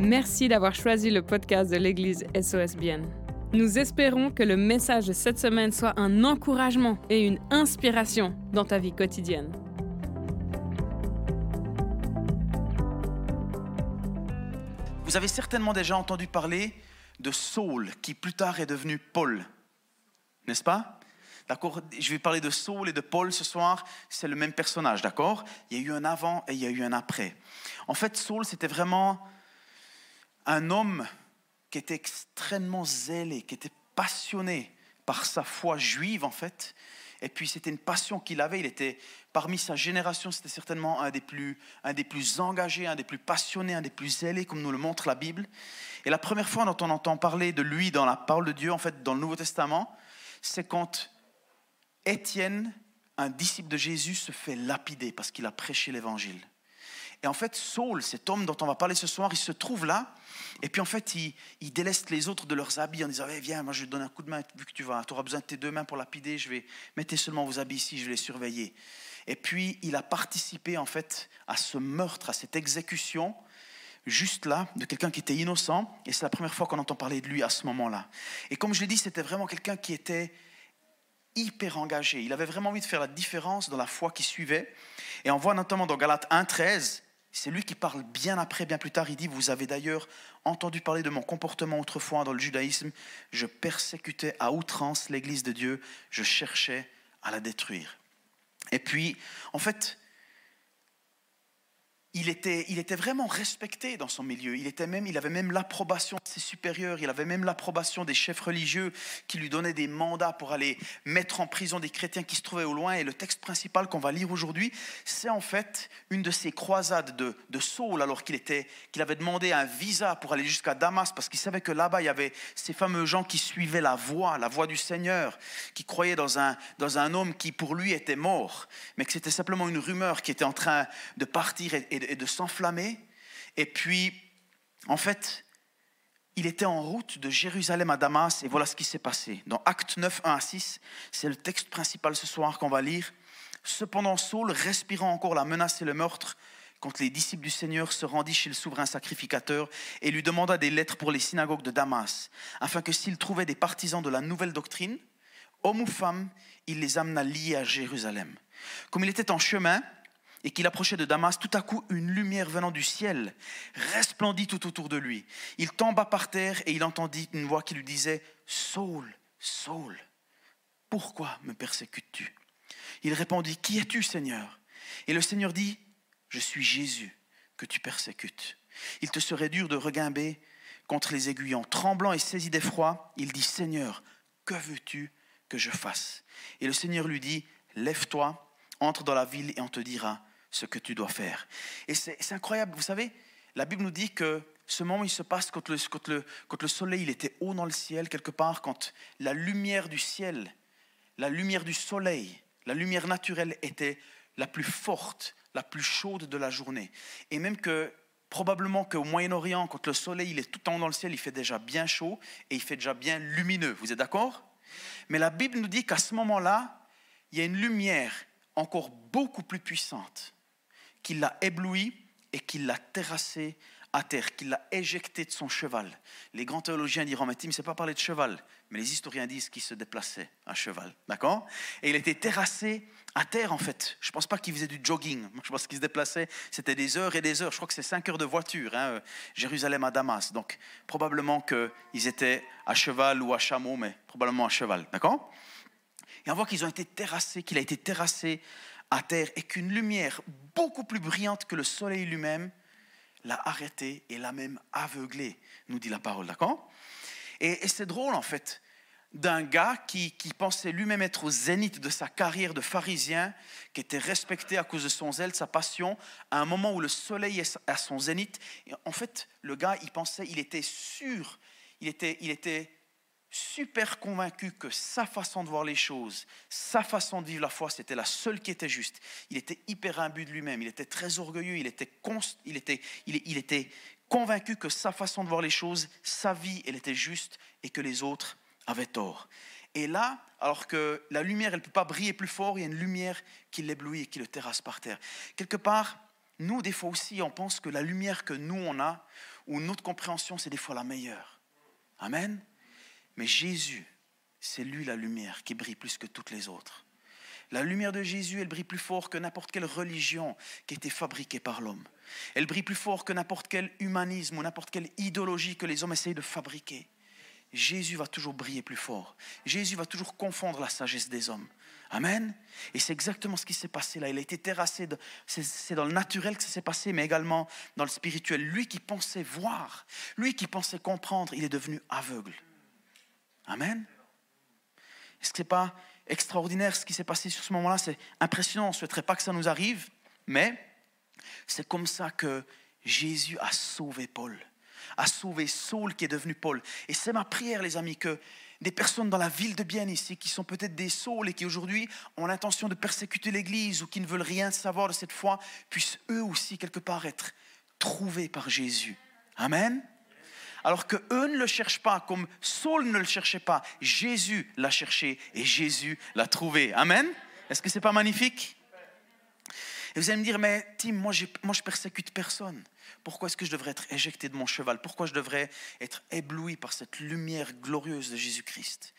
Merci d'avoir choisi le podcast de l'Église SOSBN. Nous espérons que le message de cette semaine soit un encouragement et une inspiration dans ta vie quotidienne. Vous avez certainement déjà entendu parler de Saul, qui plus tard est devenu Paul. N'est-ce pas? D'accord? Je vais parler de Saul et de Paul ce soir. C'est le même personnage, d'accord? Il y a eu un avant et il y a eu un après. En fait, Saul, c'était vraiment un homme qui était extrêmement zélé, qui était passionné par sa foi juive, en fait. Et puis, c'était une passion qu'il avait. Il était, parmi sa génération, c'était certainement un des, plus, un des plus engagés, un des plus passionnés, un des plus zélés, comme nous le montre la Bible. Et la première fois dont on entend parler de lui dans la parole de Dieu, en fait, dans le Nouveau Testament, c'est quand Étienne, un disciple de Jésus, se fait lapider parce qu'il a prêché l'évangile. Et en fait, Saul, cet homme dont on va parler ce soir, il se trouve là. Et puis en fait, il, il déleste les autres de leurs habits en disant eh, Viens, moi je te donne un coup de main, vu que tu vas, tu auras besoin de tes deux mains pour lapider, je vais mettre seulement vos habits ici, je vais les surveiller. Et puis il a participé en fait à ce meurtre, à cette exécution, juste là, de quelqu'un qui était innocent. Et c'est la première fois qu'on entend parler de lui à ce moment-là. Et comme je l'ai dit, c'était vraiment quelqu'un qui était hyper engagé. Il avait vraiment envie de faire la différence dans la foi qui suivait. Et on voit notamment dans Galates 1.13, c'est lui qui parle bien après, bien plus tard, il dit, vous avez d'ailleurs entendu parler de mon comportement autrefois dans le judaïsme, je persécutais à outrance l'Église de Dieu, je cherchais à la détruire. Et puis, en fait, il était, il était vraiment respecté dans son milieu. Il, était même, il avait même l'approbation de ses supérieurs, il avait même l'approbation des chefs religieux qui lui donnaient des mandats pour aller mettre en prison des chrétiens qui se trouvaient au loin. Et le texte principal qu'on va lire aujourd'hui, c'est en fait une de ces croisades de, de Saul, alors qu'il, qu'il avait demandé un visa pour aller jusqu'à Damas, parce qu'il savait que là-bas, il y avait ces fameux gens qui suivaient la voie, la voie du Seigneur, qui croyaient dans un, dans un homme qui pour lui était mort, mais que c'était simplement une rumeur qui était en train de partir et et de s'enflammer. Et puis, en fait, il était en route de Jérusalem à Damas, et voilà ce qui s'est passé. Dans Acte 9, 1 à 6, c'est le texte principal ce soir qu'on va lire. Cependant, Saul, respirant encore la menace et le meurtre, quand les disciples du Seigneur se rendit chez le souverain sacrificateur et lui demanda des lettres pour les synagogues de Damas, afin que s'il trouvait des partisans de la nouvelle doctrine, hommes ou femmes, il les amena liés à Jérusalem. Comme il était en chemin, et qu'il approchait de Damas, tout à coup une lumière venant du ciel resplendit tout autour de lui. Il tomba par terre et il entendit une voix qui lui disait Saul, Saul, pourquoi me persécutes-tu? Il répondit Qui es-tu, Seigneur? Et le Seigneur dit Je suis Jésus que tu persécutes. Il te serait dur de regimber contre les aiguillons. Tremblant et saisi d'effroi, il dit Seigneur, que veux-tu que je fasse? Et le Seigneur lui dit Lève-toi, entre dans la ville et on te dira ce que tu dois faire. Et c'est incroyable, vous savez, la Bible nous dit que ce moment, il se passe quand le, quand le, quand le soleil il était haut dans le ciel, quelque part, quand la lumière du ciel, la lumière du soleil, la lumière naturelle était la plus forte, la plus chaude de la journée. Et même que probablement qu'au Moyen-Orient, quand le soleil il est tout en haut dans le ciel, il fait déjà bien chaud et il fait déjà bien lumineux. Vous êtes d'accord? Mais la Bible nous dit qu'à ce moment-là, il y a une lumière encore beaucoup plus puissante qui l'a ébloui et qui l'a terrassé à terre, qui l'a éjecté de son cheval. Les grands théologiens diront, mais Tim, ne pas parler de cheval, mais les historiens disent qu'il se déplaçait à cheval, d'accord? Et il était terrassé à terre, en fait. Je ne pense pas qu'il faisait du jogging. Je pense qu'il se déplaçait, c'était des heures et des heures. Je crois que c'est cinq heures de voiture, hein, Jérusalem à Damas. Donc, probablement qu'ils étaient à cheval ou à chameau, mais probablement à cheval, d'accord? Et on voit qu'ils ont été terrassés, qu'il a été terrassé à terre et qu'une lumière beaucoup plus brillante que le soleil lui-même l'a arrêté et l'a même aveuglé, nous dit la parole, d'accord? Et, c'est drôle en fait d'un gars qui, qui pensait lui-même être au zénith de sa carrière de pharisien, qui était respecté à cause de son zèle, sa passion, à un moment où le soleil est à son zénith. En fait, le gars, il pensait, il était sûr, il était, il était super convaincu que sa façon de voir les choses, sa façon de vivre la foi, c'était la seule qui était juste. Il était hyper imbu de lui-même, il était très orgueilleux, il était, il, était, il, était convaincu que sa façon de voir les choses, sa vie, elle était juste et que les autres avaient tort. Et là, alors que la lumière, elle ne peut pas briller plus fort, il y a une lumière qui l'éblouit et qui le terrasse par terre. Quelque part, nous, des fois aussi, on pense que la lumière que nous, on a, ou notre compréhension, c'est des fois la meilleure. Amen. Mais Jésus, c'est lui la lumière qui brille plus que toutes les autres. La lumière de Jésus, elle brille plus fort que n'importe quelle religion qui a été fabriquée par l'homme. Elle brille plus fort que n'importe quel humanisme ou n'importe quelle idéologie que les hommes essayent de fabriquer. Jésus va toujours briller plus fort. Jésus va toujours confondre la sagesse des hommes. Amen. Et c'est exactement ce qui s'est passé là. Il a été terrassé. C'est dans le naturel que ça s'est passé, mais également dans le spirituel. Lui qui pensait voir, lui qui pensait comprendre, il est devenu aveugle. Amen. Est-ce que ce n'est pas extraordinaire ce qui s'est passé sur ce moment-là C'est impressionnant. On ne souhaiterait pas que ça nous arrive, mais c'est comme ça que Jésus a sauvé Paul, a sauvé Saul qui est devenu Paul. Et c'est ma prière, les amis, que des personnes dans la ville de Bienne ici, qui sont peut-être des saules et qui aujourd'hui ont l'intention de persécuter l'Église ou qui ne veulent rien savoir de cette foi, puissent eux aussi quelque part être trouvés par Jésus. Amen. Alors que eux ne le cherchent pas, comme Saul ne le cherchait pas, Jésus l'a cherché et Jésus l'a trouvé. Amen. Est-ce que c'est pas magnifique? Et vous allez me dire, mais Tim, moi, moi je persécute personne. Pourquoi est-ce que je devrais être éjecté de mon cheval? Pourquoi je devrais être ébloui par cette lumière glorieuse de Jésus-Christ?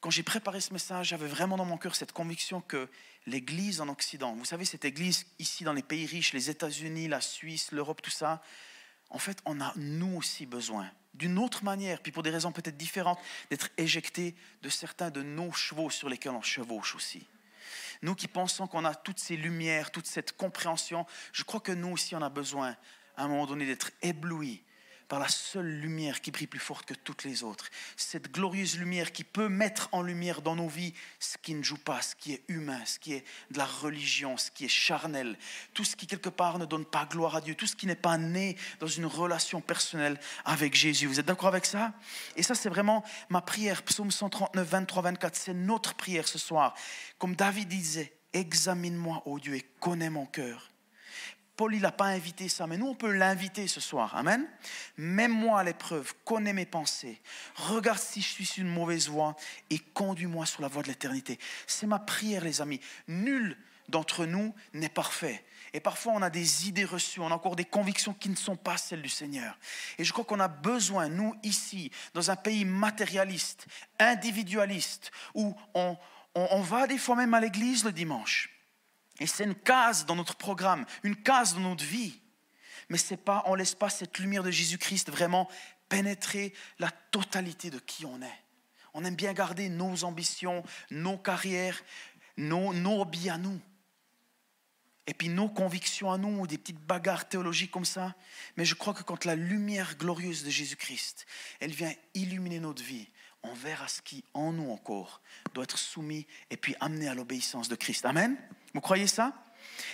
Quand j'ai préparé ce message, j'avais vraiment dans mon cœur cette conviction que l'Église en Occident, vous savez, cette Église ici dans les pays riches, les États-Unis, la Suisse, l'Europe, tout ça, en fait, on a nous aussi besoin, d'une autre manière, puis pour des raisons peut-être différentes, d'être éjecté de certains de nos chevaux sur lesquels on chevauche aussi. Nous qui pensons qu'on a toutes ces lumières, toute cette compréhension, je crois que nous aussi, on a besoin, à un moment donné, d'être éblouis par la seule lumière qui brille plus forte que toutes les autres. Cette glorieuse lumière qui peut mettre en lumière dans nos vies ce qui ne joue pas, ce qui est humain, ce qui est de la religion, ce qui est charnel, tout ce qui quelque part ne donne pas gloire à Dieu, tout ce qui n'est pas né dans une relation personnelle avec Jésus. Vous êtes d'accord avec ça? Et ça, c'est vraiment ma prière. Psaume 139, 23, 24, c'est notre prière ce soir. Comme David disait, examine-moi, ô Dieu, et connais mon cœur Paul, il n'a pas invité ça, mais nous, on peut l'inviter ce soir. Amen. Mets-moi à l'épreuve, connais mes pensées, regarde si je suis sur une mauvaise voie et conduis-moi sur la voie de l'éternité. C'est ma prière, les amis. Nul d'entre nous n'est parfait. Et parfois, on a des idées reçues, on a encore des convictions qui ne sont pas celles du Seigneur. Et je crois qu'on a besoin, nous, ici, dans un pays matérialiste, individualiste, où on, on va des fois même à l'église le dimanche et c'est une case dans notre programme, une case dans notre vie. Mais c'est pas, on ne laisse pas cette lumière de Jésus-Christ vraiment pénétrer la totalité de qui on est. On aime bien garder nos ambitions, nos carrières, nos, nos hobbies à nous. Et puis nos convictions à nous, des petites bagarres théologiques comme ça. Mais je crois que quand la lumière glorieuse de Jésus-Christ, elle vient illuminer notre vie, on verra ce qui en nous encore doit être soumis et puis amené à l'obéissance de Christ. Amen? Vous croyez ça?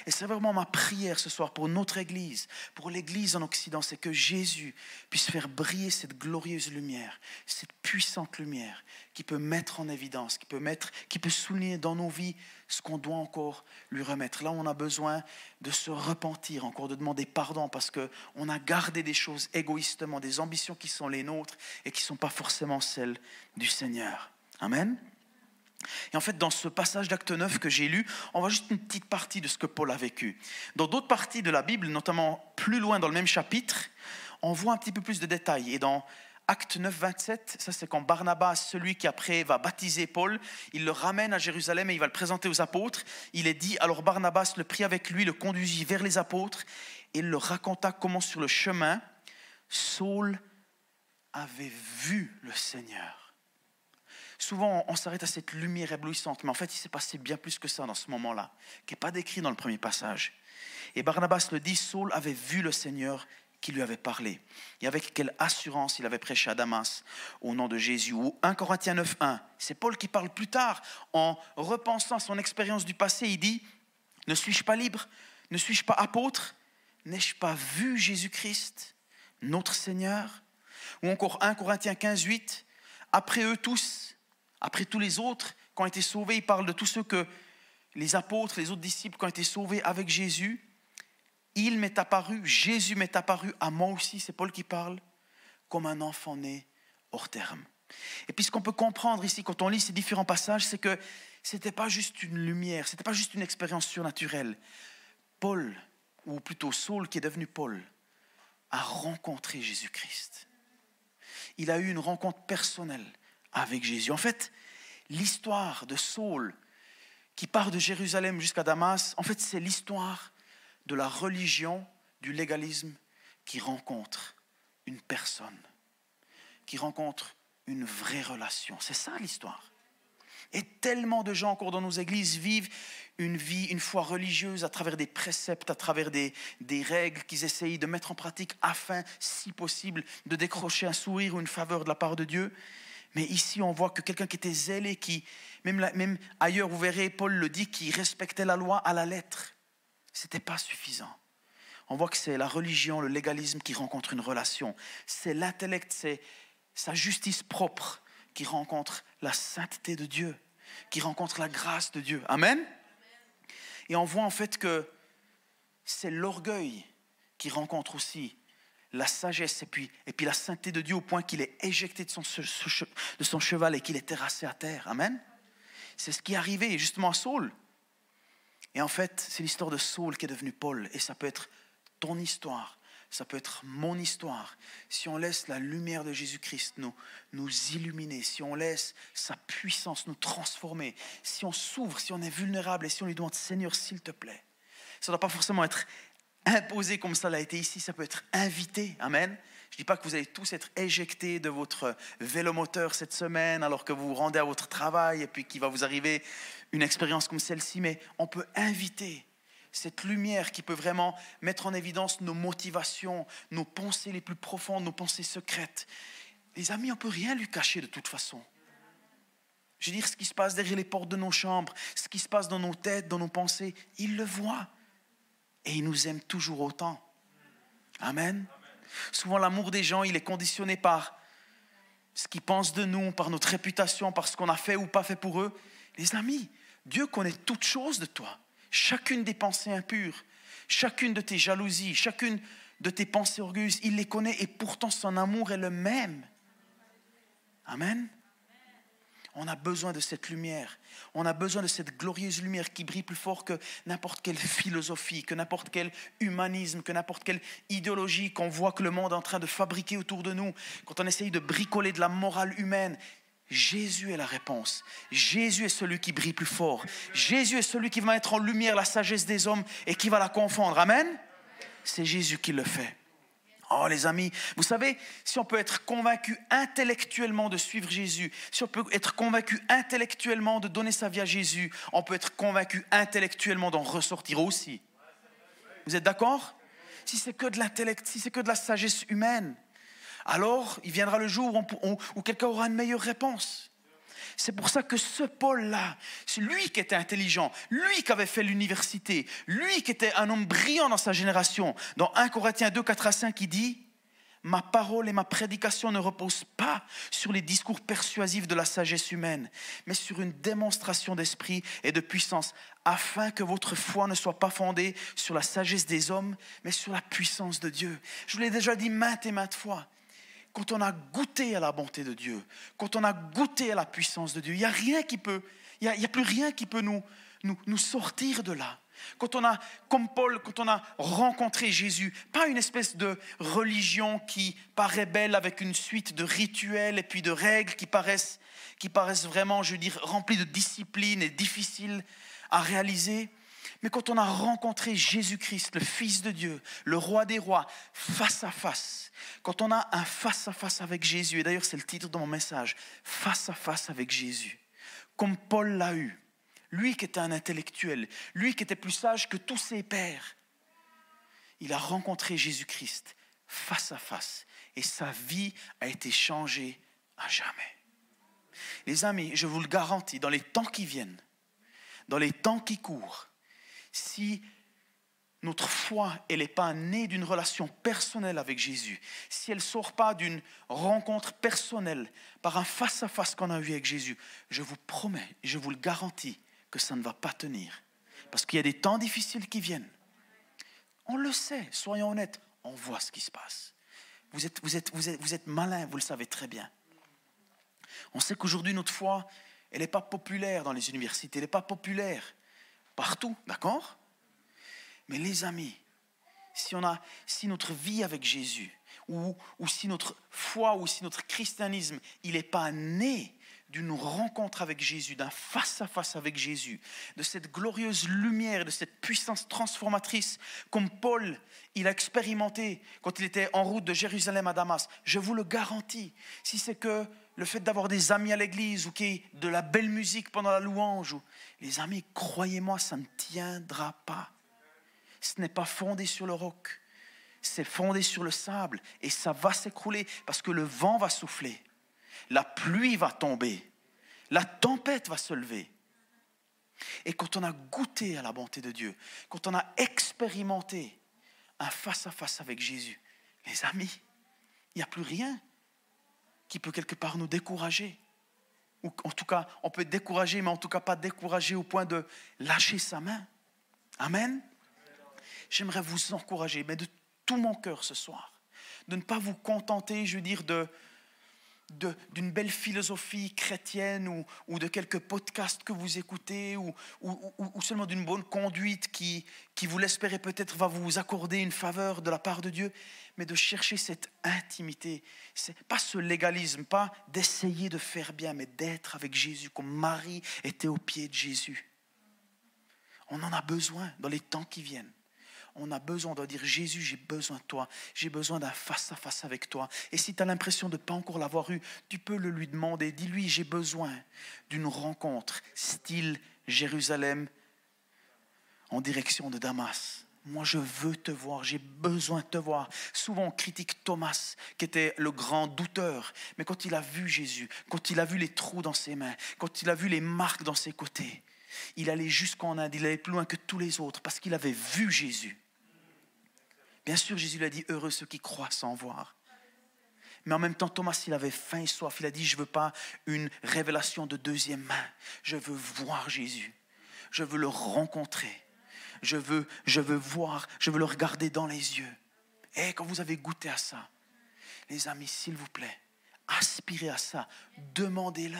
Et c'est vraiment ma prière ce soir pour notre Église, pour l'Église en Occident, c'est que Jésus puisse faire briller cette glorieuse lumière, cette puissante lumière qui peut mettre en évidence, qui peut, mettre, qui peut souligner dans nos vies ce qu'on doit encore lui remettre. Là, on a besoin de se repentir, encore de demander pardon parce qu'on a gardé des choses égoïstement, des ambitions qui sont les nôtres et qui ne sont pas forcément celles du Seigneur. Amen. Et en fait, dans ce passage d'acte 9 que j'ai lu, on voit juste une petite partie de ce que Paul a vécu. Dans d'autres parties de la Bible, notamment plus loin dans le même chapitre, on voit un petit peu plus de détails. Et dans Acte 9, 27, ça c'est quand Barnabas, celui qui après va baptiser Paul, il le ramène à Jérusalem et il va le présenter aux apôtres. Il est dit, alors Barnabas le prit avec lui, le conduisit vers les apôtres et il leur raconta comment sur le chemin, Saul avait vu le Seigneur. Souvent, on s'arrête à cette lumière éblouissante, mais en fait, il s'est passé bien plus que ça dans ce moment-là, qui n'est pas décrit dans le premier passage. Et Barnabas le dit, Saul avait vu le Seigneur qui lui avait parlé. Et avec quelle assurance il avait prêché à Damas au nom de Jésus. Ou 1 Corinthiens 9.1, c'est Paul qui parle plus tard, en repensant à son expérience du passé, il dit, ne suis-je pas libre? Ne suis-je pas apôtre? N'ai-je pas vu Jésus-Christ, notre Seigneur? Ou encore 1 Corinthiens 15.8, après eux tous, après tous les autres qui ont été sauvés, il parle de tous ceux que les apôtres, les autres disciples qui ont été sauvés avec Jésus. Il m'est apparu, Jésus m'est apparu à moi aussi, c'est Paul qui parle, comme un enfant né hors terme. Et puis ce qu'on peut comprendre ici quand on lit ces différents passages, c'est que ce n'était pas juste une lumière, ce n'était pas juste une expérience surnaturelle. Paul ou plutôt Saul qui est devenu Paul, a rencontré Jésus-Christ. Il a eu une rencontre personnelle avec Jésus. En fait, l'histoire de Saul qui part de Jérusalem jusqu'à Damas, en fait, c'est l'histoire de la religion, du légalisme qui rencontre une personne, qui rencontre une vraie relation. C'est ça l'histoire. Et tellement de gens encore dans nos églises vivent une vie, une foi religieuse à travers des préceptes, à travers des, règles qu'ils essayent de mettre en pratique afin, si possible, de décrocher un sourire ou une faveur de la part de Dieu. Mais ici, on voit que quelqu'un qui était zélé, qui, même ailleurs, vous verrez, Paul le dit, qui respectait la loi à la lettre. Ce n'était pas suffisant. On voit que c'est la religion, le légalisme qui rencontre une relation. C'est l'intellect, c'est sa justice propre qui rencontre la sainteté de Dieu, qui rencontre la grâce de Dieu. Amen? Et on voit en fait que c'est l'orgueil qui rencontre aussi la sagesse et puis, et puis la sainteté de Dieu au point qu'il est éjecté de son, de son cheval et qu'il est terrassé à terre. Amen? C'est ce qui est arrivé justement à Saul. Et en fait, c'est l'histoire de Saul qui est devenu Paul. Et ça peut être ton histoire, ça peut être mon histoire. Si on laisse la lumière de Jésus-Christ nous, nous illuminer, si on laisse sa puissance nous transformer, si on s'ouvre, si on est vulnérable et si on lui demande Seigneur, s'il te plaît, ça ne doit pas forcément être imposé comme ça l'a été ici, ça peut être invité. Amen. Je ne dis pas que vous allez tous être éjectés de votre vélomoteur cette semaine alors que vous vous rendez à votre travail et puis qu'il va vous arriver une expérience comme celle-ci, mais on peut inviter cette lumière qui peut vraiment mettre en évidence nos motivations, nos pensées les plus profondes, nos pensées secrètes. Les amis, on ne peut rien lui cacher de toute façon. Je veux dire, ce qui se passe derrière les portes de nos chambres, ce qui se passe dans nos têtes, dans nos pensées, il le voit. Et il nous aime toujours autant. Amen. Souvent, l'amour des gens, il est conditionné par ce qu'ils pensent de nous, par notre réputation, par ce qu'on a fait ou pas fait pour eux. Les amis, Dieu connaît toutes choses de toi. Chacune des pensées impures, chacune de tes jalousies, chacune de tes pensées orgueilleuses, il les connaît et pourtant son amour est le même. Amen. On a besoin de cette lumière. On a besoin de cette glorieuse lumière qui brille plus fort que n'importe quelle philosophie, que n'importe quel humanisme, que n'importe quelle idéologie qu'on voit que le monde est en train de fabriquer autour de nous. Quand on essaye de bricoler de la morale humaine, Jésus est la réponse. Jésus est celui qui brille plus fort. Jésus est celui qui va mettre en lumière la sagesse des hommes et qui va la confondre. Amen. C'est Jésus qui le fait. Oh les amis, vous savez, si on peut être convaincu intellectuellement de suivre Jésus, si on peut être convaincu intellectuellement de donner sa vie à Jésus, on peut être convaincu intellectuellement d'en ressortir aussi. Vous êtes d'accord? Si c'est que de l'intellect, si c'est que de la sagesse humaine, alors il viendra le jour où, quelqu'un aura une meilleure réponse. C'est pour ça que ce Paul-là, c'est lui qui était intelligent, lui qui avait fait l'université, lui qui était un homme brillant dans sa génération. Dans 1 Corinthiens 2, 4 à 5, il dit Ma parole et ma prédication ne reposent pas sur les discours persuasifs de la sagesse humaine, mais sur une démonstration d'esprit et de puissance, afin que votre foi ne soit pas fondée sur la sagesse des hommes, mais sur la puissance de Dieu. Je vous l'ai déjà dit maintes et maintes fois quand on a goûté à la bonté de Dieu, quand on a goûté à la puissance de Dieu, il n'y a rien qui peut, il a, plus rien qui peut nous, nous, nous sortir de là. Quand on a, comme Paul, quand on a rencontré Jésus, pas une espèce de religion qui paraît belle avec une suite de rituels et puis de règles qui paraissent, qui paraissent vraiment, je veux dire, remplies de discipline et difficiles à réaliser. Mais quand on a rencontré Jésus-Christ, le Fils de Dieu, le Roi des Rois, face à face, quand on a un face à face avec Jésus, et d'ailleurs c'est le titre de mon message, face à face avec Jésus, comme Paul l'a eu, lui qui était un intellectuel, lui qui était plus sage que tous ses pères, il a rencontré Jésus-Christ face à face et sa vie a été changée à jamais. Les amis, je vous le garantis, dans les temps qui viennent, dans les temps qui courent, si notre foi, elle n'est pas née d'une relation personnelle avec Jésus, si elle ne sort pas d'une rencontre personnelle, par un face-à-face qu'on a eu avec Jésus, je vous promets, je vous le garantis, que ça ne va pas tenir. Parce qu'il y a des temps difficiles qui viennent. On le sait, soyons honnêtes, on voit ce qui se passe. Vous êtes, vous êtes, malin, vous le savez très bien. On sait qu'aujourd'hui, notre foi, elle n'est pas populaire dans les universités, elle n'est pas populaire partout, d'accord? Mais les amis, si, on a, si notre vie avec Jésus, ou, ou si notre foi, ou si notre christianisme, il n'est pas né d'une rencontre avec Jésus, d'un face-à-face avec Jésus, de cette glorieuse lumière, de cette puissance transformatrice comme Paul, il a expérimenté quand il était en route de Jérusalem à Damas. Je vous le garantis, si c'est que le fait d'avoir des amis à l'église ou ait de la belle musique pendant la louange, ou... les amis, croyez-moi, ça ne tiendra pas. Ce n'est pas fondé sur le roc, c'est fondé sur le sable et ça va s'écrouler parce que le vent va souffler la pluie va tomber, la tempête va se lever. Et quand on a goûté à la bonté de Dieu, quand on a expérimenté un face-à-face avec Jésus, les amis, il n'y a plus rien qui peut quelque part nous décourager. Ou en tout cas, on peut être découragé, mais en tout cas pas découragé au point de lâcher sa main. Amen. J'aimerais vous encourager, mais de tout mon cœur ce soir, de ne pas vous contenter, je veux dire, de, d'une belle philosophie chrétienne ou, de quelques podcasts que vous écoutez ou, seulement d'une bonne conduite qui, qui vous l'espérez peut-être va vous accorder une faveur de la part de Dieu, mais de chercher cette intimité. C'est pas ce légalisme, pas d'essayer de faire bien, mais d'être avec Jésus comme Marie était au pied de Jésus. On en a besoin dans les temps qui viennent on a besoin de dire Jésus, j'ai besoin de toi, j'ai besoin d'un face-à-face avec toi. Et si tu as l'impression de ne pas encore l'avoir eu, tu peux le lui demander. Dis-lui, j'ai besoin d'une rencontre style Jérusalem en direction de Damas. Moi, je veux te voir, j'ai besoin de te voir. Souvent, on critique Thomas, qui était le grand douteur. Mais quand il a vu Jésus, quand il a vu les trous dans ses mains, quand il a vu les marques dans ses côtés, il allait jusqu'en Inde, il allait plus loin que tous les autres, parce qu'il avait vu Jésus. Bien sûr, Jésus lui a dit, heureux ceux qui croient sans voir. Mais en même temps, Thomas, il avait faim et soif. Il a dit, je ne veux pas une révélation de deuxième main. Je veux voir Jésus. Je veux le rencontrer. Je veux, je veux voir, je veux le regarder dans les yeux. Et quand vous avez goûté à ça, les amis, s'il vous plaît, aspirez à ça. Demandez-le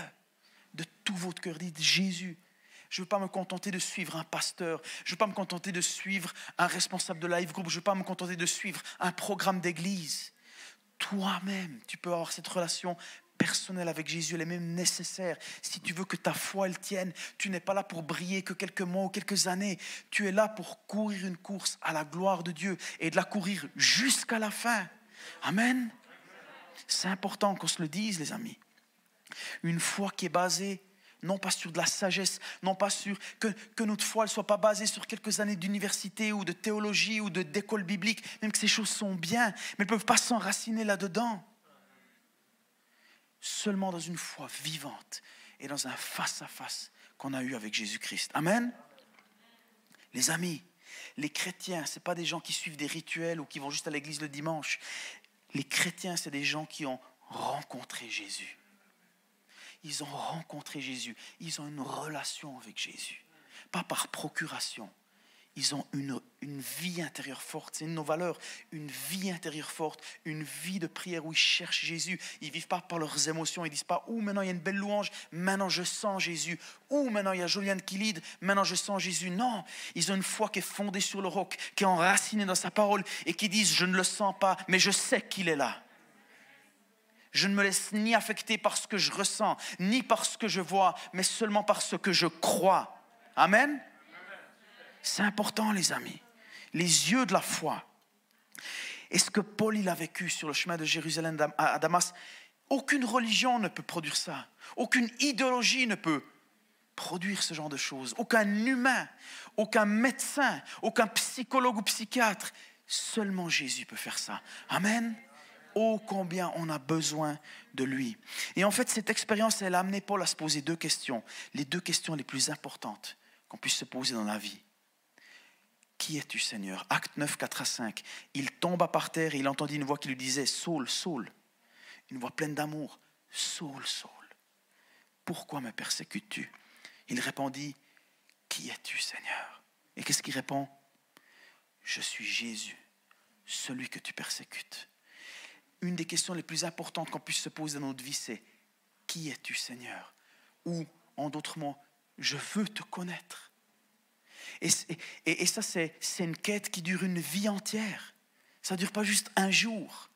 de tout votre cœur. Dites, Jésus, je ne veux pas me contenter de suivre un pasteur. Je ne veux pas me contenter de suivre un responsable de live group. Je ne veux pas me contenter de suivre un programme d'église. Toi-même, tu peux avoir cette relation personnelle avec Jésus, elle est même nécessaire. Si tu veux que ta foi, elle tienne, tu n'es pas là pour briller que quelques mois ou quelques années. Tu es là pour courir une course à la gloire de Dieu et de la courir jusqu'à la fin. Amen. C'est important qu'on se le dise, les amis. Une foi qui est basée non pas sur de la sagesse, non pas sur que, notre foi ne soit pas basée sur quelques années d'université ou de théologie ou d'école biblique, même que ces choses sont bien, mais elles ne peuvent pas s'enraciner là-dedans. Seulement dans une foi vivante et dans un face-à-face qu'on a eu avec Jésus-Christ. Amen. Les amis, les chrétiens, ce pas des gens qui suivent des rituels ou qui vont juste à l'église le dimanche. Les chrétiens, c'est des gens qui ont rencontré Jésus. Ils ont rencontré Jésus. Ils ont une relation avec Jésus. Pas par procuration. Ils ont une, une vie intérieure forte. C'est une nos valeurs. Une vie intérieure forte. Une vie de prière où ils cherchent Jésus. Ils vivent pas par leurs émotions. Ils disent pas, ouh, maintenant il y a une belle louange. Maintenant je sens Jésus. Ouh, maintenant il y a Joliane qui lead. Maintenant je sens Jésus. Non. Ils ont une foi qui est fondée sur le roc, qui est enracinée dans sa parole et qui disent, je ne le sens pas, mais je sais qu'il est là. Je ne me laisse ni affecter par ce que je ressens, ni par ce que je vois, mais seulement par ce que je crois. Amen. C'est important, les amis. Les yeux de la foi. Et ce que Paul il a vécu sur le chemin de Jérusalem à Damas, aucune religion ne peut produire ça. Aucune idéologie ne peut produire ce genre de choses. Aucun humain, aucun médecin, aucun psychologue ou psychiatre. Seulement Jésus peut faire ça. Amen oh combien on a besoin de lui. Et en fait, cette expérience, elle a amené Paul à se poser deux questions, les deux questions les plus importantes qu'on puisse se poser dans la vie. Qui es-tu, Seigneur? Acte 9, 4 à 5. Il tomba par terre et il entendit une voix qui lui disait Saul, Saul. Une voix pleine d'amour Saul, Saul. Pourquoi me persécutes-tu? Il répondit Qui es-tu, Seigneur? Et qu'est-ce qu'il répond? Je suis Jésus, celui que tu persécutes une des questions les plus importantes qu'on puisse se poser dans notre vie, c'est qui es-tu Seigneur? Ou, en d'autres mots, je veux te connaître. Et, ça, c'est une quête qui dure une vie entière. Ça ne dure pas juste un jour.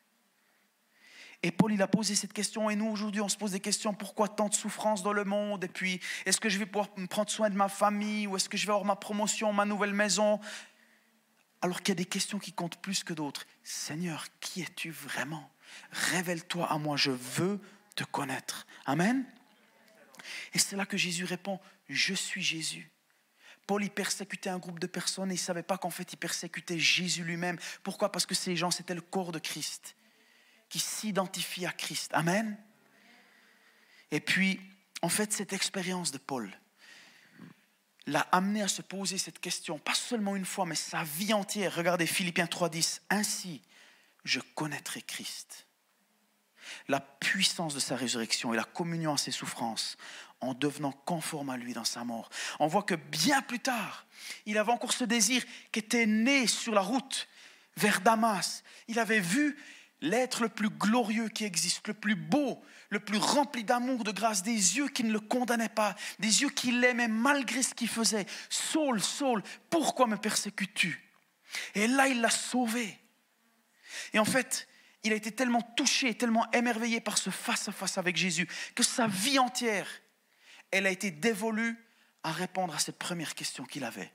Et Paul, il a posé cette question, et nous, aujourd'hui, on se pose des questions, pourquoi tant de souffrance dans le monde? Et puis, est-ce que je vais pouvoir prendre soin de ma famille? Ou est-ce que je vais avoir ma promotion, ma nouvelle maison? Alors qu'il y a des questions qui comptent plus que d'autres. Seigneur, qui es-tu vraiment? Révèle-toi à moi, je veux te connaître. Amen Et c'est là que Jésus répond, je suis Jésus. Paul, il persécutait un groupe de personnes et il ne savait pas qu'en fait, il persécutait Jésus lui-même. Pourquoi? Parce que ces gens, c'était le corps de Christ qui s'identifie à Christ. Amen. Et puis, en fait, cette expérience de Paul l'a amené à se poser cette question, pas seulement une fois, mais sa vie entière. Regardez Philippiens 3.10. Ainsi, je connaîtrai Christ. La puissance de sa résurrection et la communion à ses souffrances en devenant conforme à lui dans sa mort. On voit que bien plus tard, il avait encore ce désir qui était né sur la route vers Damas. Il avait vu l'être le plus glorieux qui existe, le plus beau, le plus rempli d'amour, de grâce, des yeux qui ne le condamnaient pas, des yeux qui l'aimaient malgré ce qu'il faisait. Saul, Saul, pourquoi me persécutes-tu? Et là, il l'a sauvé. Et en fait, il a été tellement touché, tellement émerveillé par ce face-à-face avec Jésus, que sa vie entière, elle a été dévolue à répondre à cette première question qu'il avait.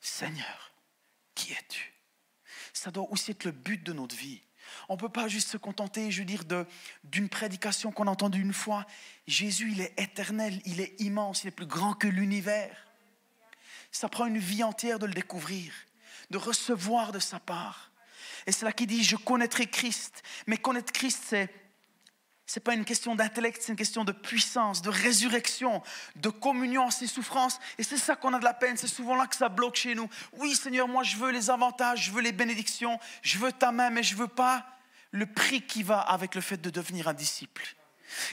Seigneur, qui es-tu? Ça doit aussi être le but de notre vie. On ne peut pas juste se contenter, je veux dire, d'une prédication qu'on a entendue une fois. Jésus, il est éternel, il est immense, il est plus grand que l'univers. Ça prend une vie entière de le découvrir, de recevoir de sa part. Et c'est là qu'il dit, je connaîtrai Christ. Mais connaître Christ, c'est ce n'est pas une question d'intellect, c'est une question de puissance, de résurrection, de communion à ses souffrances. Et c'est ça qu'on a de la peine, c'est souvent là que ça bloque chez nous. Oui Seigneur, moi je veux les avantages, je veux les bénédictions, je veux ta main, mais je veux pas le prix qui va avec le fait de devenir un disciple.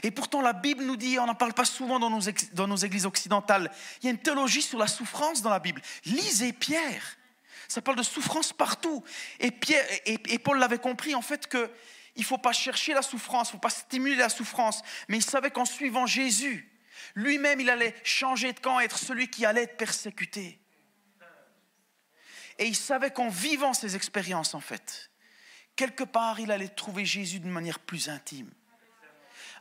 Et pourtant la Bible nous dit, on n'en parle pas souvent dans nos, dans nos églises occidentales, il y a une théologie sur la souffrance dans la Bible. Lisez Pierre. Ça parle de souffrance partout. Et, Pierre, et Paul l'avait compris en fait que il ne faut pas chercher la souffrance, il ne faut pas stimuler la souffrance, mais il savait qu'en suivant Jésus, lui-même, il allait changer de camp, être celui qui allait être persécuté. Et il savait qu'en vivant ces expériences, en fait, quelque part, il allait trouver Jésus d'une manière plus intime.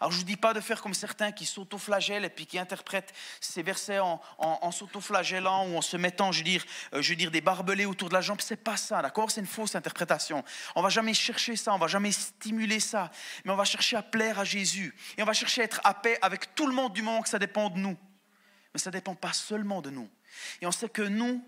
Alors je ne vous dis pas de faire comme certains qui s'autoflagellent et puis qui interprètent ces versets en, en, s'autoflagellant ou en se mettant, je veux dire, euh, je dire, des barbelés autour de la jambe. C'est pas ça, d'accord? C'est une fausse interprétation. On va jamais chercher ça, on va jamais stimuler ça, mais on va chercher à plaire à Jésus et on va chercher à être à paix avec tout le monde du moment que ça dépend de nous. Mais ça ne dépend pas seulement de nous. Et on sait que nous,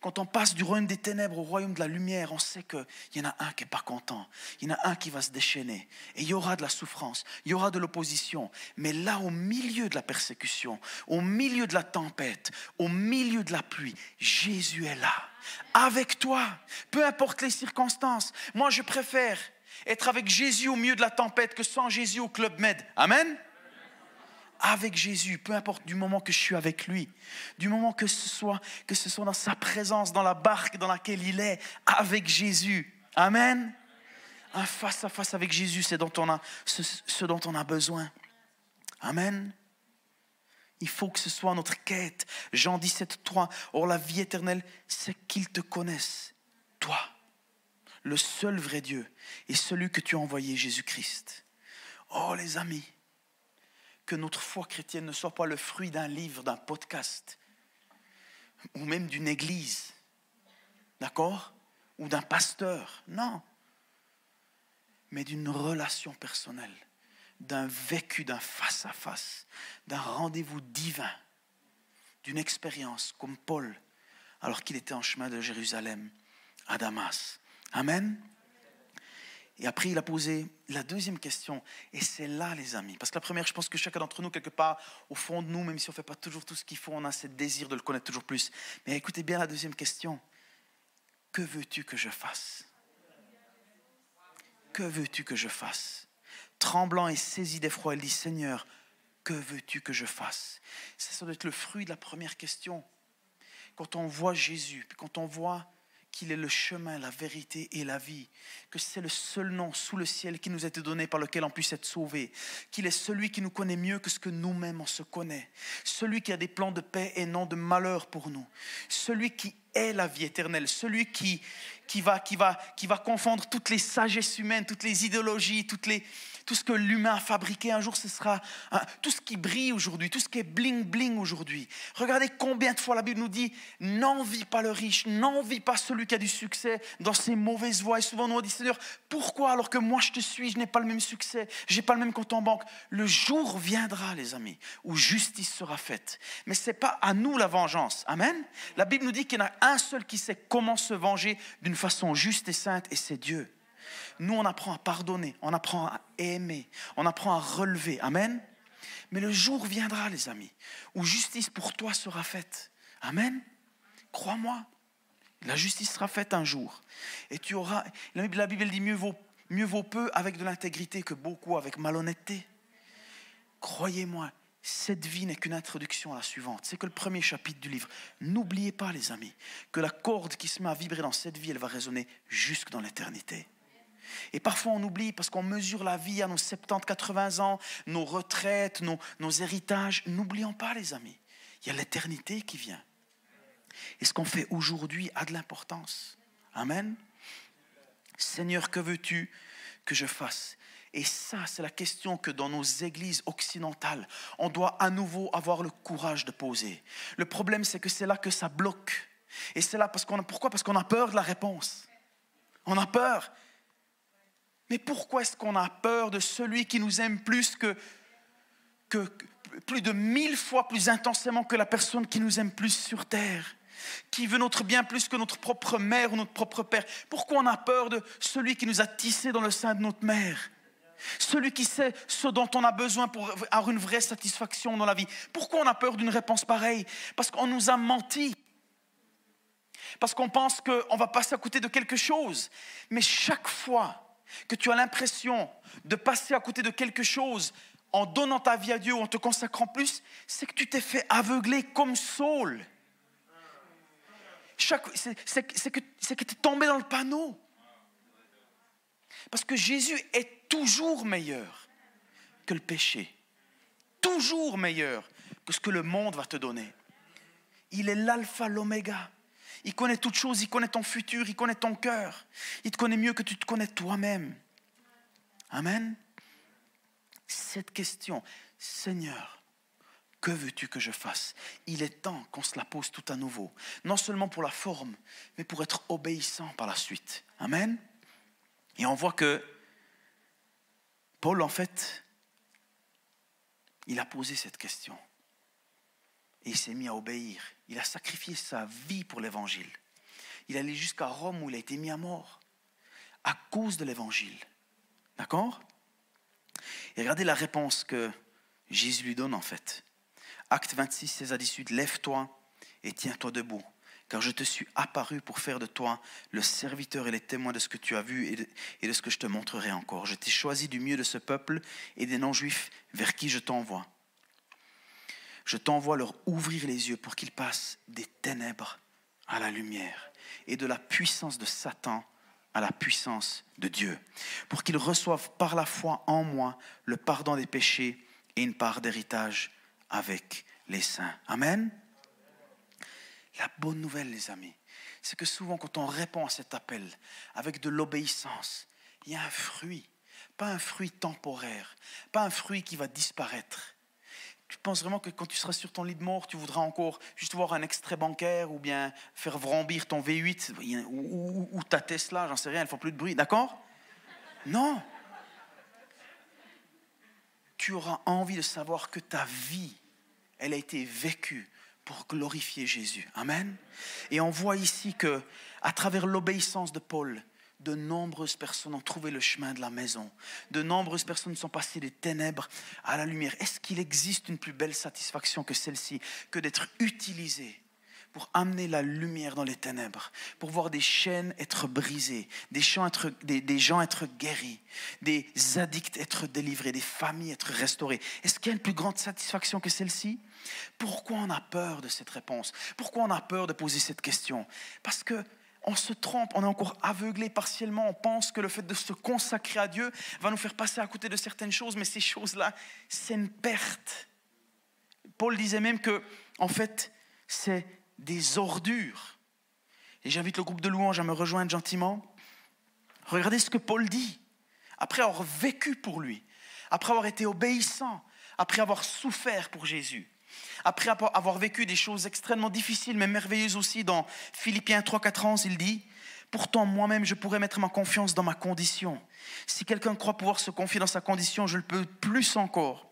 quand on passe du royaume des ténèbres au royaume de la lumière, on sait qu'il y en a un qui n'est pas content, il y en a un qui va se déchaîner, et il y aura de la souffrance, il y aura de l'opposition. Mais là, au milieu de la persécution, au milieu de la tempête, au milieu de la pluie, Jésus est là, avec toi, peu importe les circonstances. Moi, je préfère être avec Jésus au milieu de la tempête que sans Jésus au Club Med. Amen? Avec Jésus, peu importe du moment que je suis avec lui, du moment que ce soit que ce soit dans sa présence, dans la barque dans laquelle il est, avec Jésus. Amen. Un face à face avec Jésus, c'est dont on a, ce, dont on a besoin. Amen. Il faut que ce soit notre quête. Jean 17, 3. Or, la vie éternelle, c'est qu'ils te connaissent, toi, le seul vrai Dieu, et celui que tu as envoyé, Jésus-Christ. Oh, les amis, que notre foi chrétienne ne soit pas le fruit d'un livre, d'un podcast, ou même d'une église, d'accord? Ou d'un pasteur, non. Mais d'une relation personnelle, d'un vécu, d'un face-à-face, d'un rendez-vous divin, d'une expérience comme Paul, alors qu'il était en chemin de Jérusalem à Damas. Amen? Et après, il a posé la deuxième question. Et c'est là, les amis. Parce que la première, je pense que chacun d'entre nous, quelque part, au fond de nous, même si on ne fait pas toujours tout ce qu'il faut, on a ce désir de le connaître toujours plus. Mais écoutez bien la deuxième question. Que veux-tu que je fasse? Que veux-tu que je fasse? Tremblant et saisi d'effroi, il dit, Seigneur, que veux-tu que je fasse? Ça, ça doit être le fruit de la première question. Quand on voit Jésus, puis quand on voit qu'il est le chemin, la vérité et la vie, que c'est le seul nom sous le ciel qui nous a été donné par lequel on puisse être sauvé, qu'il est celui qui nous connaît mieux que ce que nous-mêmes on se connaît, celui qui a des plans de paix et non de malheur pour nous, celui qui est la vie éternelle, celui qui, qui, va, qui, va, qui va confondre toutes les sagesses humaines, toutes les idéologies, toutes les, tout ce que l'humain a fabriqué un jour, ce sera tout ce qui brille aujourd'hui, tout ce qui est bling bling aujourd'hui. Regardez combien de fois la Bible nous dit n'envie pas le riche, n'envie pas celui qui a du succès dans ses mauvaises voies. Et souvent nous dit Seigneur, pourquoi alors que moi je te suis, je n'ai pas le même succès, j'ai pas le même compte en banque? Le jour viendra, les amis, où justice sera faite. Mais c'est pas à nous la vengeance. Amen. La Bible nous dit qu'il y en a un seul qui sait comment se venger d'une façon juste et sainte, et c'est Dieu. Nous, on apprend à pardonner, on apprend à aimer, on apprend à relever. Amen. Mais le jour viendra, les amis, où justice pour toi sera faite. Amen. Crois-moi, la justice sera faite un jour. Et tu auras. La Bible dit mieux vaut, mieux vaut peu avec de l'intégrité que beaucoup avec malhonnêteté. Croyez-moi, cette vie n'est qu'une introduction à la suivante. C'est que le premier chapitre du livre. N'oubliez pas, les amis, que la corde qui se met à vibrer dans cette vie, elle va résonner jusque dans l'éternité. Et parfois on oublie parce qu'on mesure la vie à nos 70, 80 ans, nos retraites, nos, héritages. N'oublions pas les amis, il y a l'éternité qui vient. Et ce qu'on fait aujourd'hui a de l'importance. Amen. Seigneur, que veux-tu que je fasse? Et ça, c'est la question que dans nos églises occidentales, on doit à nouveau avoir le courage de poser. Le problème, c'est que c'est là que ça bloque. Et c'est là parce qu'on a, pourquoi? Parce qu'on a peur de la réponse. On a peur. Mais pourquoi est-ce qu'on a peur de celui qui nous aime plus que, que plus de mille fois plus intensément que la personne qui nous aime plus sur terre qui veut notre bien plus que notre propre mère ou notre propre père? Pourquoi on a peur de celui qui nous a tissés dans le sein de notre mère? Celui qui sait ce dont on a besoin pour avoir une vraie satisfaction dans la vie. Pourquoi on a peur d'une réponse pareille? Parce qu'on nous a menti. Parce qu'on pense qu'on va passer à côté de quelque chose. Mais chaque fois que tu as l'impression de passer à côté de quelque chose en donnant ta vie à Dieu ou en te consacrant plus, c'est que tu t'es fait aveugler comme Saul. C'est que tu es tombé dans le panneau. Parce que Jésus est toujours meilleur que le péché. Toujours meilleur que ce que le monde va te donner. Il est l'alpha, l'oméga. Il connaît toutes choses, il connaît ton futur, il connaît ton cœur. Il te connaît mieux que tu te connais toi-même. Amen. Cette question, Seigneur, que veux-tu que je fasse? Il est temps qu'on se la pose tout à nouveau. Non seulement pour la forme, mais pour être obéissant par la suite. Amen. Et on voit que Paul, en fait, il a posé cette question. Et il s'est mis à obéir. Il a sacrifié sa vie pour l'évangile. Il allait jusqu'à Rome où il a été mis à mort à cause de l'évangile. D'accord? Et regardez la réponse que Jésus lui donne en fait. Acte 26, 16 à 18, Lève-toi et tiens-toi debout, car je te suis apparu pour faire de toi le serviteur et les témoins de ce que tu as vu et de, ce que je te montrerai encore. Je t'ai choisi du milieu de ce peuple et des non-juifs vers qui je t'envoie je t'envoie leur ouvrir les yeux pour qu'ils passent des ténèbres à la lumière et de la puissance de Satan à la puissance de Dieu, pour qu'ils reçoivent par la foi en moi le pardon des péchés et une part d'héritage avec les saints. Amen. La bonne nouvelle, les amis, c'est que souvent quand on répond à cet appel avec de l'obéissance, il y a un fruit, pas un fruit temporaire, pas un fruit qui va disparaître, tu penses vraiment que quand tu seras sur ton lit de mort, tu voudras encore juste voir un extrait bancaire ou bien faire vrombir ton V8 ou, ta Tesla, j'en sais rien, elles font plus de bruit, d'accord? Non. Tu auras envie de savoir que ta vie, elle a été vécue pour glorifier Jésus. Amen. Et on voit ici que, à travers l'obéissance de Paul, de nombreuses personnes ont trouvé le chemin de la maison. De nombreuses personnes sont passées des ténèbres à la lumière. Est-ce qu'il existe une plus belle satisfaction que celle-ci, que d'être utilisé pour amener la lumière dans les ténèbres, pour voir des chaînes être brisées, des gens être, des gens être guéris, des addicts être délivrés, des familles être restaurées? Est-ce qu'il y a une plus grande satisfaction que celle-ci? Pourquoi on a peur de cette réponse? Pourquoi on a peur de poser cette question? Parce que on se trompe, on est encore aveuglé partiellement, on pense que le fait de se consacrer à Dieu va nous faire passer à côté de certaines choses, mais ces choses-là, c'est une perte. Paul disait même que, en fait, c'est des ordures. Et j'invite le groupe de louanges à me rejoindre gentiment. Regardez ce que Paul dit. Après avoir vécu pour lui, après avoir été obéissant, après avoir souffert pour Jésus, après avoir vécu des choses extrêmement difficiles mais merveilleuses aussi dans Philippiens 3, 4 ans, il dit, Pourtant moi-même je pourrais mettre ma confiance dans ma condition. Si quelqu'un croit pouvoir se confier dans sa condition, je le peux plus encore.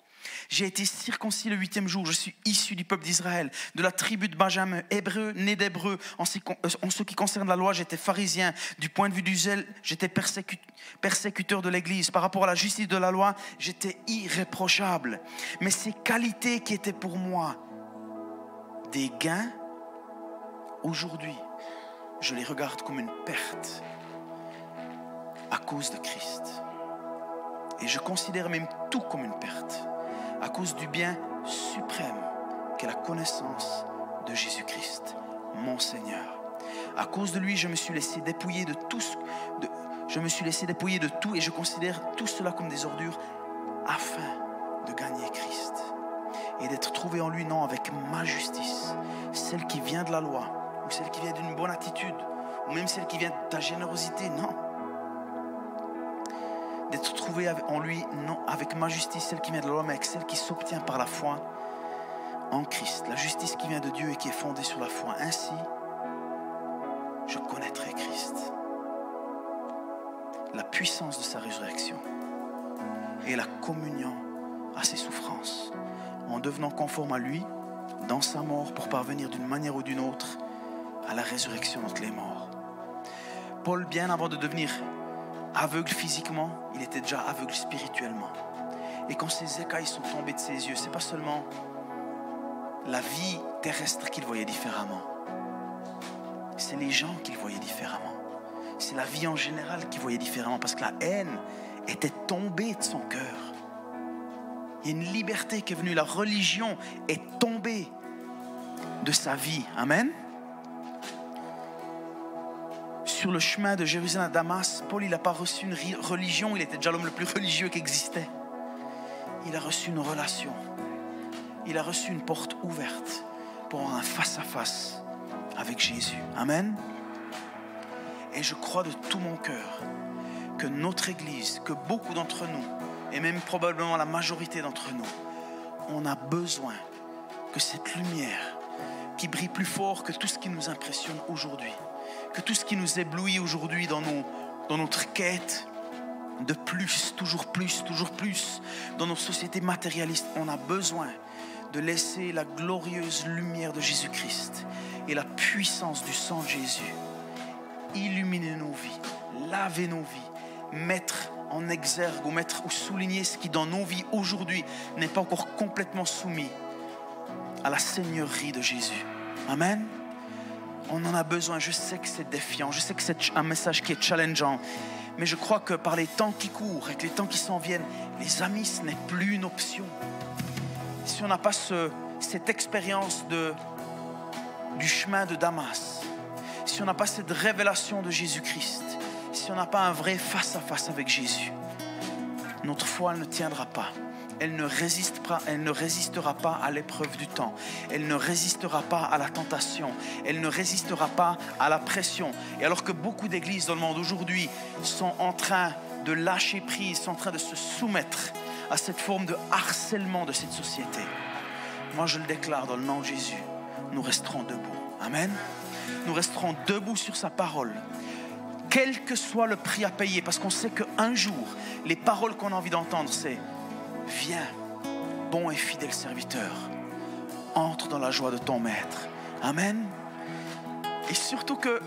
J'ai été circoncis le huitième jour. Je suis issu du peuple d'Israël, de la tribu de Benjamin, hébreu, né d'hébreu. En ce qui concerne la loi, j'étais pharisien. Du point de vue du zèle, j'étais persécuteur de l'Église. Par rapport à la justice de la loi, j'étais irréprochable. Mais ces qualités qui étaient pour moi des gains, aujourd'hui, je les regarde comme une perte à cause de Christ. Et je considère même tout comme une perte à cause du bien suprême qu'est la connaissance de Jésus-Christ, mon Seigneur. À cause de lui, je me suis laissé dépouiller de tout, je me suis laissé dépouiller de tout et je considère tout cela comme des ordures afin de gagner Christ et d'être trouvé en lui non avec ma justice, celle qui vient de la loi ou celle qui vient d'une bonne attitude ou même celle qui vient de ta générosité, non d'être trouvé en lui, non avec ma justice, celle qui vient de l'homme, mais avec celle qui s'obtient par la foi en Christ. La justice qui vient de Dieu et qui est fondée sur la foi. Ainsi, je connaîtrai Christ. La puissance de sa résurrection et la communion à ses souffrances, en devenant conforme à lui dans sa mort pour parvenir d'une manière ou d'une autre à la résurrection entre les morts. Paul, bien avant de devenir aveugle physiquement, il était déjà aveugle spirituellement. Et quand ces écailles sont tombées de ses yeux, c'est pas seulement la vie terrestre qu'il voyait différemment. C'est les gens qu'il voyait différemment. C'est la vie en général qu'il voyait différemment parce que la haine était tombée de son cœur. Il y a une liberté qui est venue. La religion est tombée de sa vie. Amen sur le chemin de Jérusalem à Damas, Paul, il n'a pas reçu une religion, il était déjà l'homme le plus religieux qui existait. Il a reçu une relation. Il a reçu une porte ouverte pour un face-à-face avec Jésus. Amen. Et je crois de tout mon cœur que notre Église, que beaucoup d'entre nous, et même probablement la majorité d'entre nous, on a besoin que cette lumière qui brille plus fort que tout ce qui nous impressionne aujourd'hui, que tout ce qui nous éblouit aujourd'hui dans, dans notre quête de plus, toujours plus, toujours plus, dans nos sociétés matérialistes, on a besoin de laisser la glorieuse lumière de Jésus-Christ et la puissance du sang de Jésus illuminer nos vies, laver nos vies, mettre en exergue ou mettre ou souligner ce qui dans nos vies aujourd'hui n'est pas encore complètement soumis à la seigneurie de Jésus. Amen. On en a besoin. Je sais que c'est défiant. Je sais que c'est un message qui est challengeant. Mais je crois que par les temps qui courent et les temps qui s'en viennent, les amis, ce n'est plus une option. Si on n'a pas cette expérience du chemin de Damas, si on n'a pas cette révélation de Jésus-Christ, si on n'a pas un vrai face à -face avec Jésus, notre foi ne tiendra pas elle ne, résistera, pas à l'épreuve du temps. Elle ne résistera pas à la tentation. Elle ne résistera pas à la pression. Et alors que beaucoup d'églises dans le monde aujourd'hui sont en train de lâcher prise, sont en train de se soumettre à cette forme de harcèlement de cette société, moi je le déclare dans le nom de Jésus, nous resterons debout. Amen. Nous resterons debout sur sa parole quel que soit le prix à payer, parce qu'on sait qu'un jour, les paroles qu'on a envie d'entendre, c'est Viens, bon et fidèle serviteur, entre dans la joie de ton maître. Amen. Et surtout que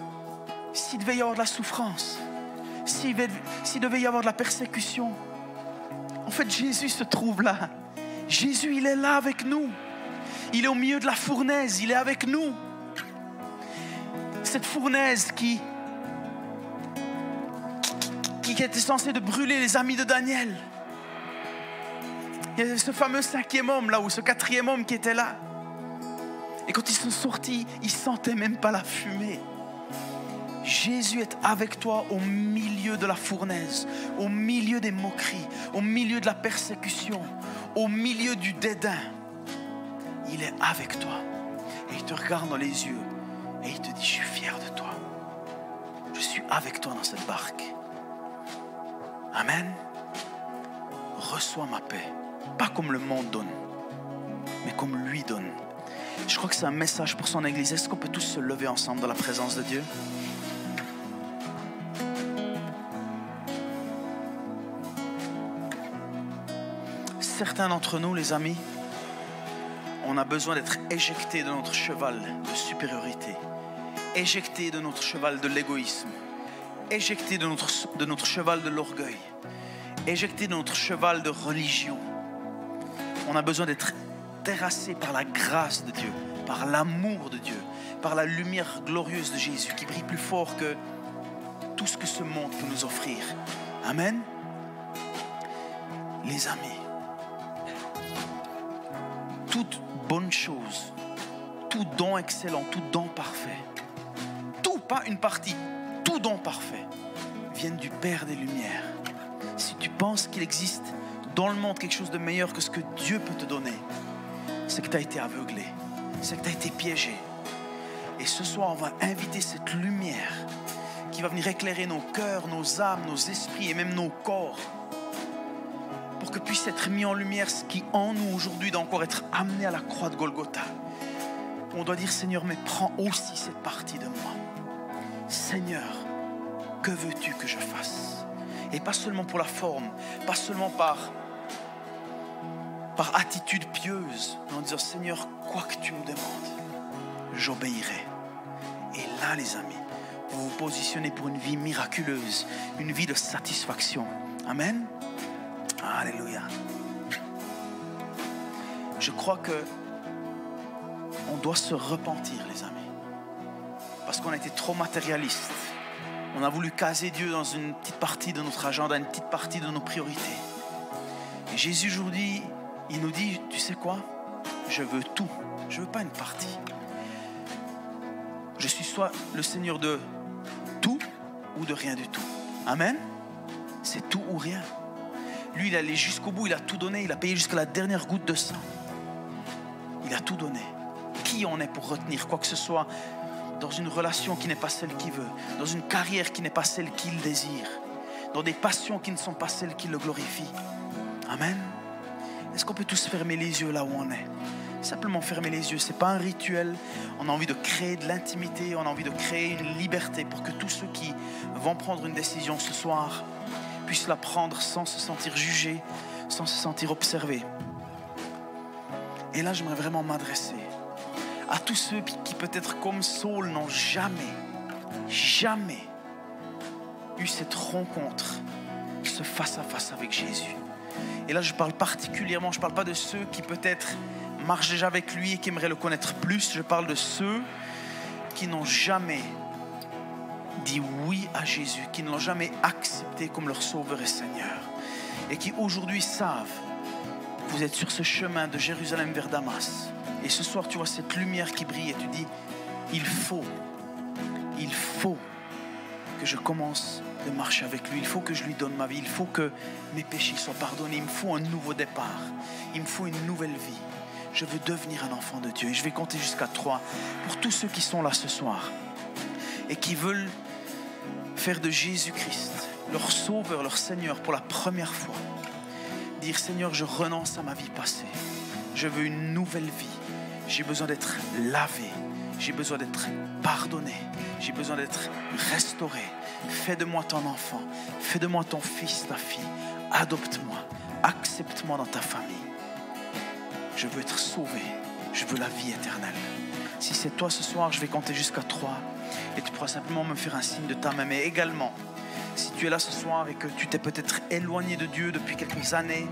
s'il devait y avoir de la souffrance, s'il devait y avoir de la persécution, en fait Jésus se trouve là. Jésus, il est là avec nous. Il est au milieu de la fournaise, il est avec nous. Cette fournaise qui, qui, était censée de brûler les amis de Daniel. Il y ce fameux cinquième homme là, ou ce quatrième homme qui était là. Et quand ils sont sortis, ils sentaient même pas la fumée. Jésus est avec toi au milieu de la fournaise, au milieu des moqueries, au milieu de la persécution, au milieu du dédain. Il est avec toi. Et il te regarde dans les yeux et il te dit, je suis fier de toi. Je suis avec toi dans cette barque. Amen. Reçois ma paix. Pas comme le monde donne, mais comme lui donne. Je crois que c'est un message pour son Église. Est-ce qu'on peut tous se lever ensemble dans la présence de Dieu? Certains d'entre nous, les amis, on a besoin d'être éjectés de notre cheval de supériorité, éjectés de notre cheval de l'égoïsme, éjectés de notre, de notre cheval de l'orgueil, éjectés de notre cheval de religion. On a besoin d'être terrassés par la grâce de Dieu, par l'amour de Dieu, par la lumière glorieuse de Jésus qui brille plus fort que tout ce que ce monde peut nous offrir. Amen. Les amis, toute bonne chose, tout don excellent, tout don parfait, tout, pas une partie, tout don parfait, viennent du Père des Lumières. Si tu penses qu'il existe dans le monde quelque chose de meilleur que ce que Dieu peut te donner, c'est que tu as été aveuglé, c'est que tu as été piégé. Et ce soir, on va inviter cette lumière qui va venir éclairer nos cœurs, nos âmes, nos esprits et même nos corps pour que puisse être mis en lumière ce qui en nous aujourd'hui doit encore être amené à la croix de Golgotha. On doit dire Seigneur, mais prends aussi cette partie de moi. Seigneur, que veux-tu que je fasse? Et pas seulement pour la forme, pas seulement par, par attitude pieuse, mais en disant Seigneur, quoi que tu me demandes, j'obéirai. Et là, les amis, vous vous positionnez pour une vie miraculeuse, une vie de satisfaction. Amen. Alléluia. Je crois que on doit se repentir, les amis. Parce qu'on a été trop matérialiste. On a voulu caser Dieu dans une petite partie de notre agenda, une petite partie de nos priorités. Et Jésus aujourd'hui, il nous dit, tu sais quoi? Je veux tout. Je veux pas une partie. Je suis soit le Seigneur de tout ou de rien du tout. Amen? C'est tout ou rien. Lui, il allé jusqu'au bout, il a tout donné, il a payé jusqu'à la dernière goutte de sang. Il a tout donné. Qui en est pour retenir quoi que ce soit? Dans une relation qui n'est pas celle qu'il veut, dans une carrière qui n'est pas celle qu'il désire, dans des passions qui ne sont pas celles qui le glorifient Amen. Est-ce qu'on peut tous fermer les yeux là où on est? Simplement fermer les yeux, ce n'est pas un rituel. On a envie de créer de l'intimité, on a envie de créer une liberté pour que tous ceux qui vont prendre une décision ce soir puissent la prendre sans se sentir jugé, sans se sentir observé. Et là, j'aimerais vraiment m'adresser à tous ceux qui peut-être comme Saul n'ont jamais, jamais eu cette rencontre, ce face-à-face avec Jésus. Et là, je parle particulièrement, je ne parle pas de ceux qui peut-être marchent déjà avec lui et qui aimeraient le connaître plus, je parle de ceux qui n'ont jamais dit oui à Jésus, qui ne l'ont jamais accepté comme leur Sauveur et Seigneur, et qui aujourd'hui savent, vous êtes sur ce chemin de Jérusalem vers Damas, et ce soir tu vois cette lumière qui brille et tu dis, il faut, il faut que je commence de marcher avec lui, il faut que je lui donne ma vie, il faut que mes péchés soient pardonnés, il me faut un nouveau départ, il me faut une nouvelle vie. Je veux devenir un enfant de Dieu et je vais compter jusqu'à trois pour tous ceux qui sont là ce soir et qui veulent faire de Jésus-Christ leur sauveur, leur Seigneur pour la première fois. Dire Seigneur, je renonce à ma vie passée. Je veux une nouvelle vie. J'ai besoin d'être lavé. J'ai besoin d'être pardonné. J'ai besoin d'être restauré. Fais de moi ton enfant. Fais de moi ton fils, ta fille. Adopte-moi. Accepte-moi dans ta famille. Je veux être sauvé. Je veux la vie éternelle. Si c'est toi ce soir, je vais compter jusqu'à trois et tu pourras simplement me faire un signe de ta main. Mais également, si tu es là ce soir et que tu t'es peut-être éloigné de Dieu depuis quelques années,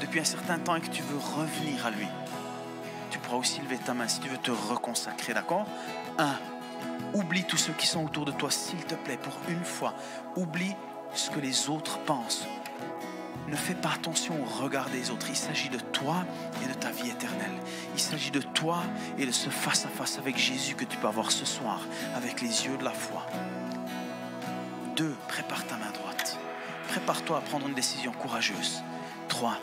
depuis un certain temps et que tu veux revenir à lui, tu pourras aussi lever ta main si tu veux te reconsacrer, d'accord? Un, oublie tous ceux qui sont autour de toi, s'il te plaît, pour une fois. Oublie ce que les autres pensent ne fais pas attention au regard des autres. Il s'agit de toi et de ta vie éternelle. Il s'agit de toi et de ce face-à-face avec Jésus que tu peux avoir ce soir avec les yeux de la foi. 2. Prépare ta main droite. Prépare-toi à prendre une décision courageuse. 3.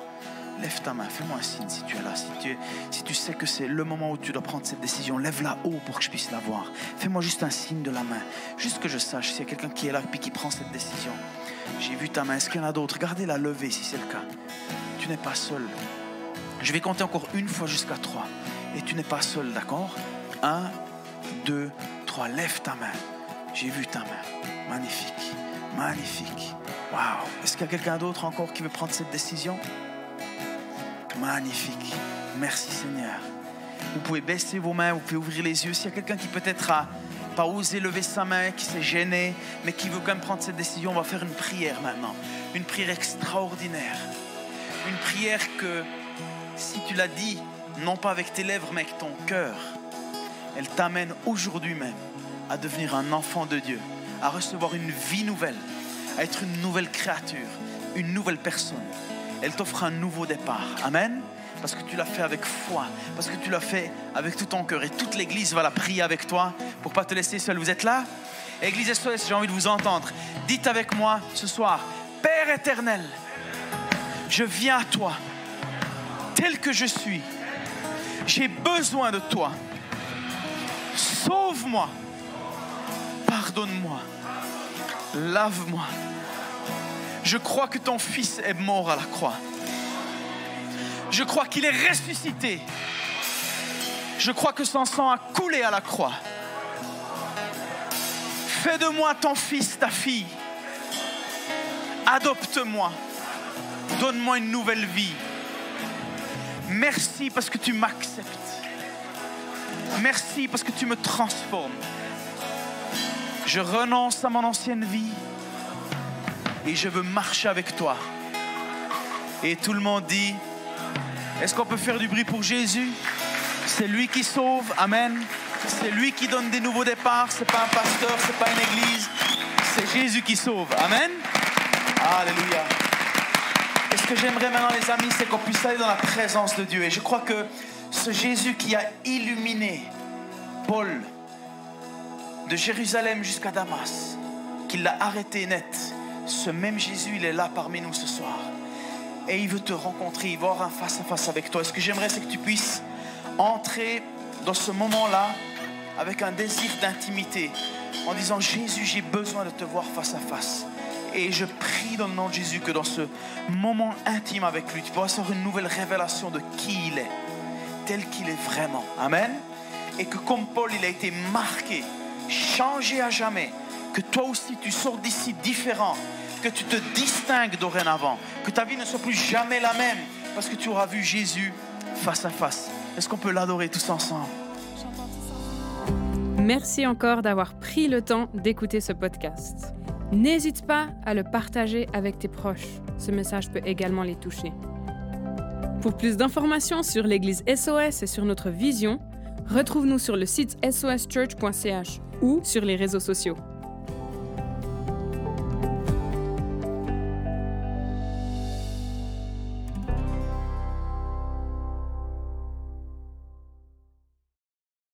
Lève ta main, fais-moi un signe si tu es là. Si tu, si tu sais que c'est le moment où tu dois prendre cette décision, lève-la haut pour que je puisse la voir. Fais-moi juste un signe de la main. Juste que je sache s'il y a quelqu'un qui est là et qui prend cette décision. J'ai vu ta main. Est-ce qu'il y en a d'autres? Gardez-la levée si c'est le cas. Tu n'es pas seul. Je vais compter encore une fois jusqu'à 3. Et tu n'es pas seul, d'accord? 1, 2, 3. Lève ta main. J'ai vu ta main. Magnifique. Magnifique. Waouh. Est-ce qu'il y a quelqu'un d'autre encore qui veut prendre cette décision? Magnifique. Merci Seigneur. Vous pouvez baisser vos mains, vous pouvez ouvrir les yeux. S'il y a quelqu'un qui peut-être a pas osé lever sa main, qui s'est gêné, mais qui veut quand même prendre cette décision, on va faire une prière maintenant. Une prière extraordinaire. Une prière que, si tu l'as dit, non pas avec tes lèvres, mais avec ton cœur, elle t'amène aujourd'hui même à devenir un enfant de Dieu, à recevoir une vie nouvelle, à être une nouvelle créature, une nouvelle personne elle t'offre un nouveau départ. Amen. Parce que tu l'as fait avec foi, parce que tu l'as fait avec tout ton cœur. Et toute l'Église va la prier avec toi pour pas te laisser seul. Vous êtes là? Église SOS, j'ai envie de vous entendre. Dites avec moi ce soir, Père éternel, je viens à toi, tel que je suis. J'ai besoin de toi. Sauve-moi. Pardonne-moi. Lave-moi je crois que ton Fils est mort à la croix. Je crois qu'il est ressuscité. Je crois que son sang a coulé à la croix. Fais de moi ton fils, ta fille. Adopte-moi. Donne-moi une nouvelle vie. Merci parce que tu m'acceptes. Merci parce que tu me transformes. Je renonce à mon ancienne vie et je veux marcher avec toi. Et tout le monde dit, est-ce qu'on peut faire du bruit pour Jésus? C'est lui qui sauve, Amen. C'est lui qui donne des nouveaux départs, c'est pas un pasteur, c'est pas une église, c'est Jésus qui sauve, Amen. Alléluia. Et ce que j'aimerais maintenant, les amis, c'est qu'on puisse aller dans la présence de Dieu. Et je crois que ce Jésus qui a illuminé Paul de Jérusalem jusqu'à Damas, qu'il l'a arrêté net, ce même Jésus, il est là parmi nous ce soir. Et il veut te rencontrer, il veut avoir un face à face avec toi. Et ce que j'aimerais, c'est que tu puisses entrer dans ce moment-là avec un désir d'intimité, en disant Jésus, j'ai besoin de te voir face à face. Et je prie dans le nom de Jésus que dans ce moment intime avec lui, tu pourras avoir une nouvelle révélation de qui il est, tel qu'il est vraiment. Amen. Et que comme Paul, il a été marqué, changé à jamais, que toi aussi tu sors d'ici différent, que tu te distingues dorénavant, que ta vie ne soit plus jamais la même, parce que tu auras vu Jésus face à face. Est-ce qu'on peut l'adorer tous ensemble? Merci encore d'avoir pris le temps d'écouter ce podcast. N'hésite pas à le partager avec tes proches. Ce message peut également les toucher. Pour plus d'informations sur l'Église SOS et sur notre vision, retrouve-nous sur le site soschurch.ch ou sur les réseaux sociaux.